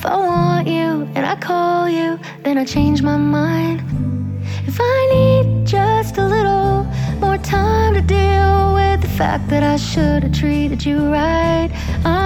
If I want you and I call you, then I change my mind. If I need just a little more time to deal with the fact that I should have treated you right, I'm